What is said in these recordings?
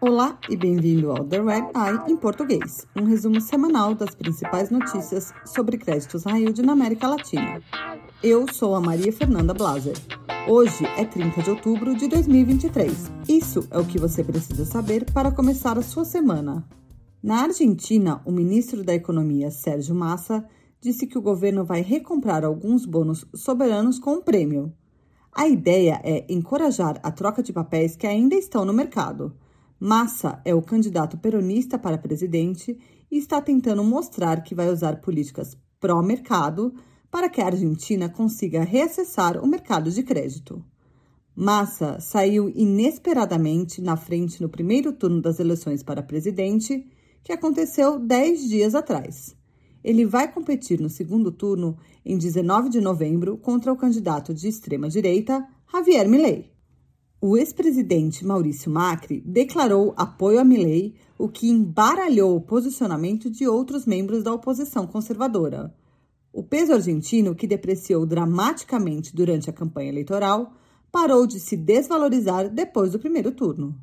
Olá e bem-vindo ao The Red Eye em português, um resumo semanal das principais notícias sobre créditos yield na América Latina. Eu sou a Maria Fernanda Blaser. Hoje é 30 de outubro de 2023. Isso é o que você precisa saber para começar a sua semana. Na Argentina, o ministro da Economia, Sérgio Massa, disse que o governo vai recomprar alguns bônus soberanos com um prêmio. A ideia é encorajar a troca de papéis que ainda estão no mercado. Massa é o candidato peronista para presidente e está tentando mostrar que vai usar políticas pró-mercado para que a Argentina consiga reacessar o mercado de crédito. Massa saiu inesperadamente na frente no primeiro turno das eleições para presidente, que aconteceu dez dias atrás. Ele vai competir no segundo turno em 19 de novembro contra o candidato de extrema-direita, Javier Milei. O ex-presidente Maurício Macri declarou apoio a Milei, o que embaralhou o posicionamento de outros membros da oposição conservadora. O peso argentino, que depreciou dramaticamente durante a campanha eleitoral, parou de se desvalorizar depois do primeiro turno.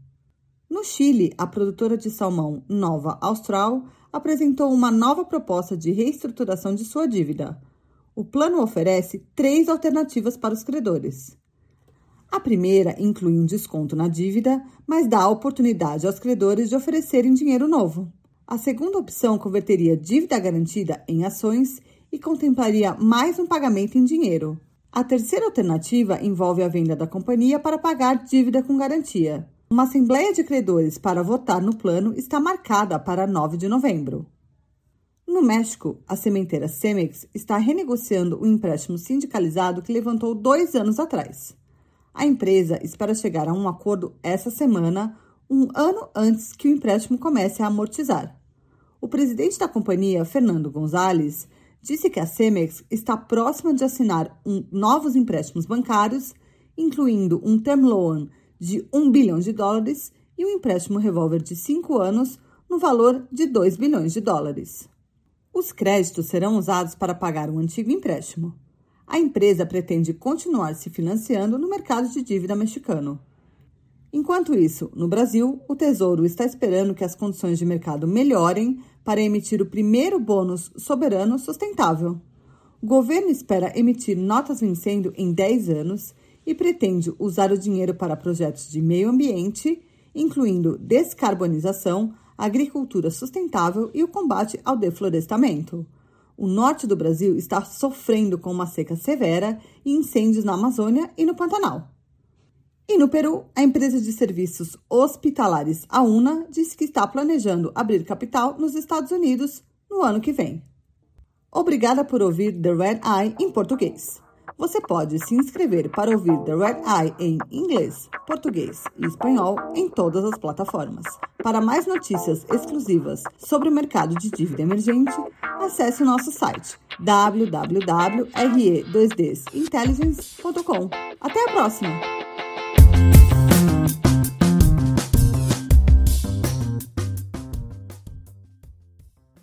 No Chile, a produtora de salmão Nova Austral apresentou uma nova proposta de reestruturação de sua dívida. O plano oferece três alternativas para os credores. A primeira inclui um desconto na dívida, mas dá a oportunidade aos credores de oferecerem dinheiro novo. A segunda opção converteria dívida garantida em ações e contemplaria mais um pagamento em dinheiro. A terceira alternativa envolve a venda da companhia para pagar dívida com garantia. Uma assembleia de credores para votar no plano está marcada para 9 de novembro. No México, a sementeira Cemex está renegociando o um empréstimo sindicalizado que levantou dois anos atrás. A empresa espera chegar a um acordo essa semana, um ano antes que o empréstimo comece a amortizar. O presidente da companhia, Fernando Gonzalez, disse que a Cemex está próxima de assinar um, novos empréstimos bancários, incluindo um term loan de 1 bilhão de dólares e um empréstimo revólver de 5 anos no valor de 2 bilhões de dólares. Os créditos serão usados para pagar um antigo empréstimo. A empresa pretende continuar se financiando no mercado de dívida mexicano. Enquanto isso, no Brasil, o Tesouro está esperando que as condições de mercado melhorem para emitir o primeiro bônus soberano sustentável. O governo espera emitir notas vencendo em 10 anos e pretende usar o dinheiro para projetos de meio ambiente, incluindo descarbonização, agricultura sustentável e o combate ao deflorestamento. O norte do Brasil está sofrendo com uma seca severa e incêndios na Amazônia e no Pantanal. E no Peru, a empresa de serviços hospitalares AUNA disse que está planejando abrir capital nos Estados Unidos no ano que vem. Obrigada por ouvir The Red Eye em português. Você pode se inscrever para ouvir The Red Eye em inglês, português e espanhol em todas as plataformas. Para mais notícias exclusivas sobre o mercado de dívida emergente, acesse o nosso site www.re2dsintelligence.com. Até a próxima!